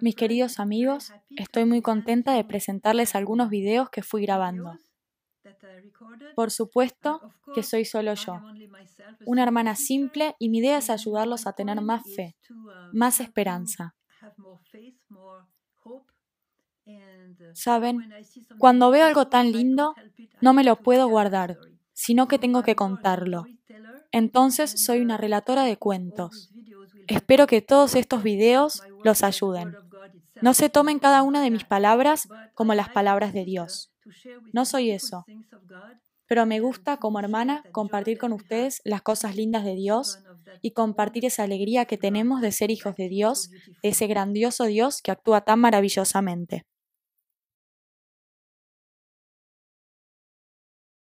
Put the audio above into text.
Mis queridos amigos, estoy muy contenta de presentarles algunos videos que fui grabando. Por supuesto que soy solo yo, una hermana simple y mi idea es ayudarlos a tener más fe, más esperanza. Saben, cuando veo algo tan lindo, no me lo puedo guardar, sino que tengo que contarlo. Entonces soy una relatora de cuentos. Espero que todos estos videos los ayuden. No se tomen cada una de mis palabras como las palabras de Dios. No soy eso. Pero me gusta como hermana compartir con ustedes las cosas lindas de Dios y compartir esa alegría que tenemos de ser hijos de Dios, de ese grandioso Dios que actúa tan maravillosamente.